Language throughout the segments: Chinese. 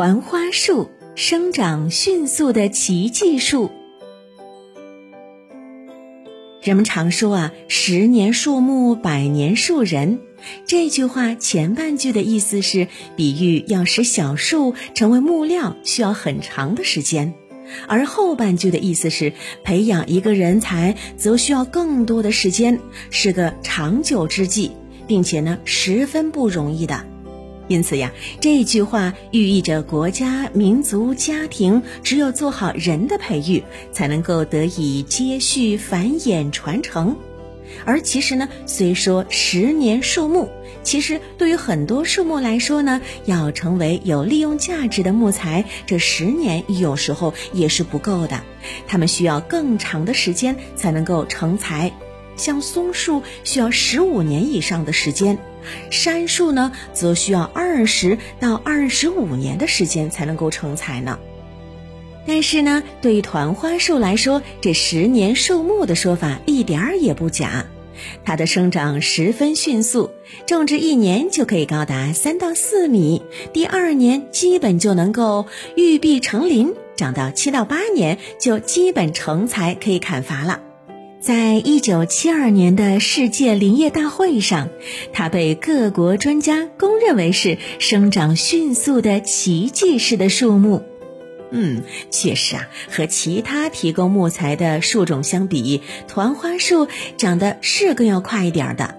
团花树生长迅速的奇迹树。人们常说啊，“十年树木，百年树人”。这句话前半句的意思是比喻要使小树成为木料需要很长的时间，而后半句的意思是培养一个人才则需要更多的时间，是个长久之计，并且呢，十分不容易的。因此呀，这句话寓意着国家、民族、家庭只有做好人的培育，才能够得以接续、繁衍、传承。而其实呢，虽说十年树木，其实对于很多树木来说呢，要成为有利用价值的木材，这十年有时候也是不够的，它们需要更长的时间才能够成材。像松树需要十五年以上的时间。杉树呢，则需要二十到二十五年的时间才能够成材呢。但是呢，对于团花树来说，这十年树木的说法一点儿也不假。它的生长十分迅速，种植一年就可以高达三到四米，第二年基本就能够育碧成林，长到七到八年就基本成材可以砍伐了。在一九七二年的世界林业大会上，它被各国专家公认为是生长迅速的奇迹式的树木。嗯，确实啊，和其他提供木材的树种相比，团花树长得是更要快一点的。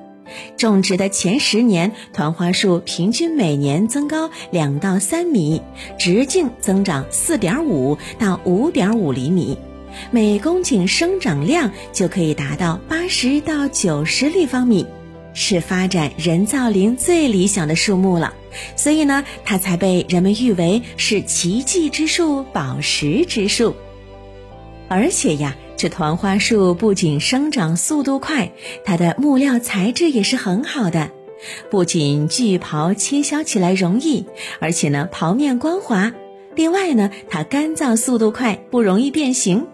种植的前十年，团花树平均每年增高两到三米，直径增长四点五到五点五厘米。每公顷生长量就可以达到八十到九十立方米，是发展人造林最理想的树木了。所以呢，它才被人们誉为是奇迹之树、宝石之树。而且呀，这团花树不仅生长速度快，它的木料材质也是很好的，不仅锯刨切削起来容易，而且呢，刨面光滑。另外呢，它干燥速度快，不容易变形。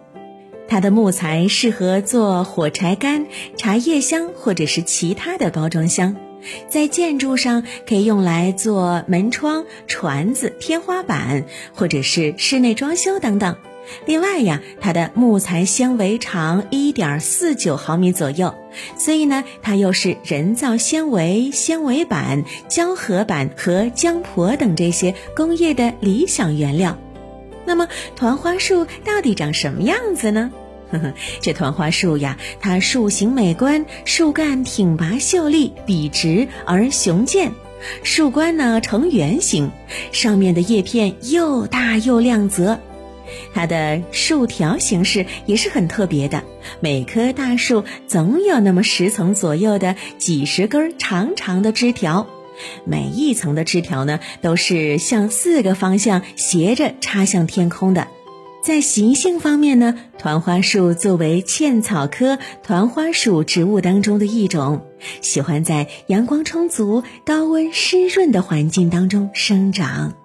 它的木材适合做火柴杆、茶叶箱或者是其他的包装箱，在建筑上可以用来做门窗、椽子、天花板，或者是室内装修等等。另外呀，它的木材纤维长一点四九毫米左右，所以呢，它又是人造纤维、纤维板、胶合板和浆婆等这些工业的理想原料。那么团花树到底长什么样子呢？呵呵，这团花树呀，它树形美观，树干挺拔秀丽，笔直而雄健，树冠呢呈圆形，上面的叶片又大又亮泽。它的树条形式也是很特别的，每棵大树总有那么十层左右的几十根长长的枝条。每一层的枝条呢，都是向四个方向斜着插向天空的。在习性方面呢，团花树作为茜草科团花属植物当中的一种，喜欢在阳光充足、高温湿润的环境当中生长。